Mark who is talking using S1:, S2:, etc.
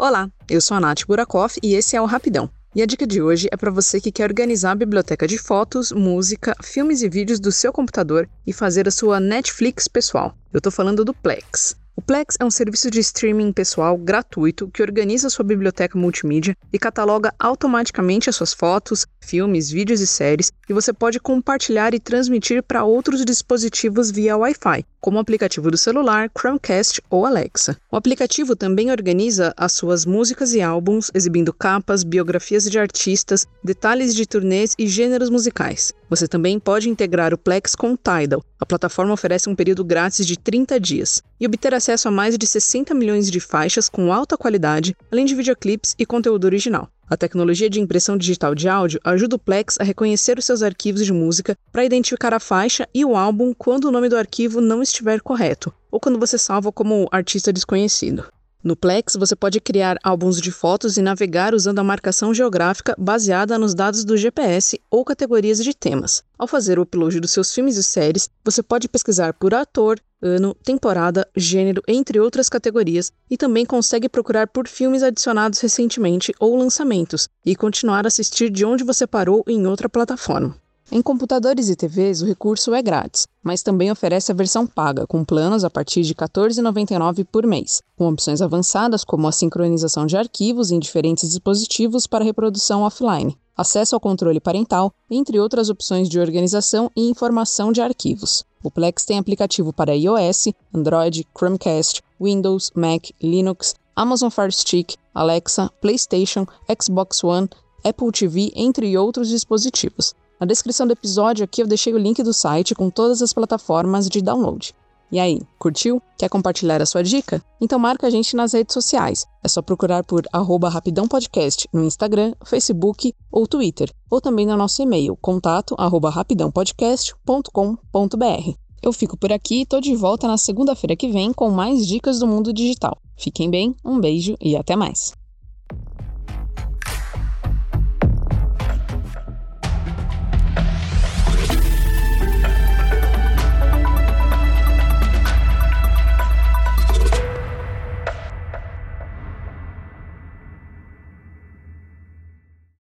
S1: Olá, eu sou a Nath Burakoff e esse é o Rapidão. E a dica de hoje é para você que quer organizar a biblioteca de fotos, música, filmes e vídeos do seu computador e fazer a sua Netflix pessoal. Eu tô falando do Plex. O Plex é um serviço de streaming pessoal gratuito que organiza sua biblioteca multimídia e cataloga automaticamente as suas fotos, filmes, vídeos e séries, e você pode compartilhar e transmitir para outros dispositivos via Wi-Fi, como o aplicativo do celular, Chromecast ou Alexa. O aplicativo também organiza as suas músicas e álbuns, exibindo capas, biografias de artistas, detalhes de turnês e gêneros musicais. Você também pode integrar o Plex com o Tidal. A plataforma oferece um período grátis de 30 dias e obter acesso a mais de 60 milhões de faixas com alta qualidade, além de videoclipes e conteúdo original. A tecnologia de impressão digital de áudio ajuda o Plex a reconhecer os seus arquivos de música para identificar a faixa e o álbum quando o nome do arquivo não estiver correto, ou quando você salva como artista desconhecido. No Plex, você pode criar álbuns de fotos e navegar usando a marcação geográfica baseada nos dados do GPS ou categorias de temas. Ao fazer o upload dos seus filmes e séries, você pode pesquisar por ator, ano, temporada, gênero, entre outras categorias, e também consegue procurar por filmes adicionados recentemente ou lançamentos, e continuar a assistir de onde você parou em outra plataforma. Em computadores e TVs, o recurso é grátis, mas também oferece a versão paga, com planos a partir de R$ 14,99 por mês, com opções avançadas como a sincronização de arquivos em diferentes dispositivos para reprodução offline, acesso ao controle parental, entre outras opções de organização e informação de arquivos. O Plex tem aplicativo para iOS, Android, Chromecast, Windows, Mac, Linux, Amazon Fire Stick, Alexa, PlayStation, Xbox One, Apple TV, entre outros dispositivos. Na descrição do episódio aqui eu deixei o link do site com todas as plataformas de download. E aí, curtiu? Quer compartilhar a sua dica? Então marca a gente nas redes sociais. É só procurar por arroba Rapidão Podcast no Instagram, Facebook ou Twitter. Ou também no nosso e-mail, contato arroba rapidãopodcast.com.br. Eu fico por aqui e tô de volta na segunda-feira que vem com mais dicas do mundo digital. Fiquem bem, um beijo e até mais.